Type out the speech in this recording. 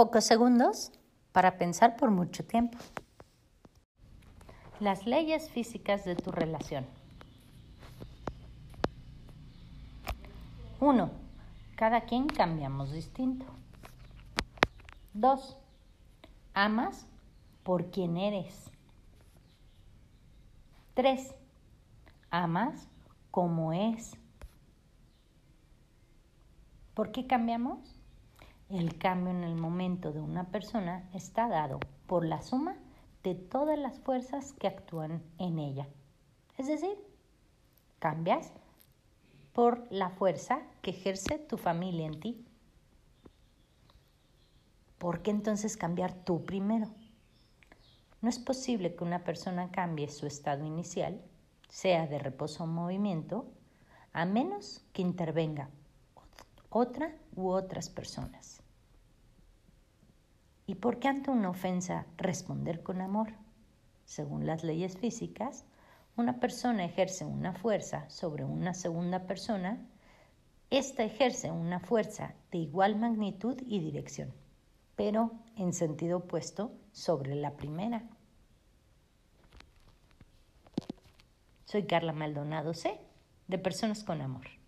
pocos segundos para pensar por mucho tiempo. Las leyes físicas de tu relación. 1. Cada quien cambiamos distinto. 2. Amas por quien eres. 3. Amas como es. ¿Por qué cambiamos? El cambio en el momento de una persona está dado por la suma de todas las fuerzas que actúan en ella. Es decir, cambias por la fuerza que ejerce tu familia en ti. ¿Por qué entonces cambiar tú primero? No es posible que una persona cambie su estado inicial, sea de reposo o movimiento, a menos que intervenga otra u otras personas. ¿Y por qué ante una ofensa responder con amor? Según las leyes físicas, una persona ejerce una fuerza sobre una segunda persona, esta ejerce una fuerza de igual magnitud y dirección, pero en sentido opuesto sobre la primera. Soy Carla Maldonado C, de Personas con Amor.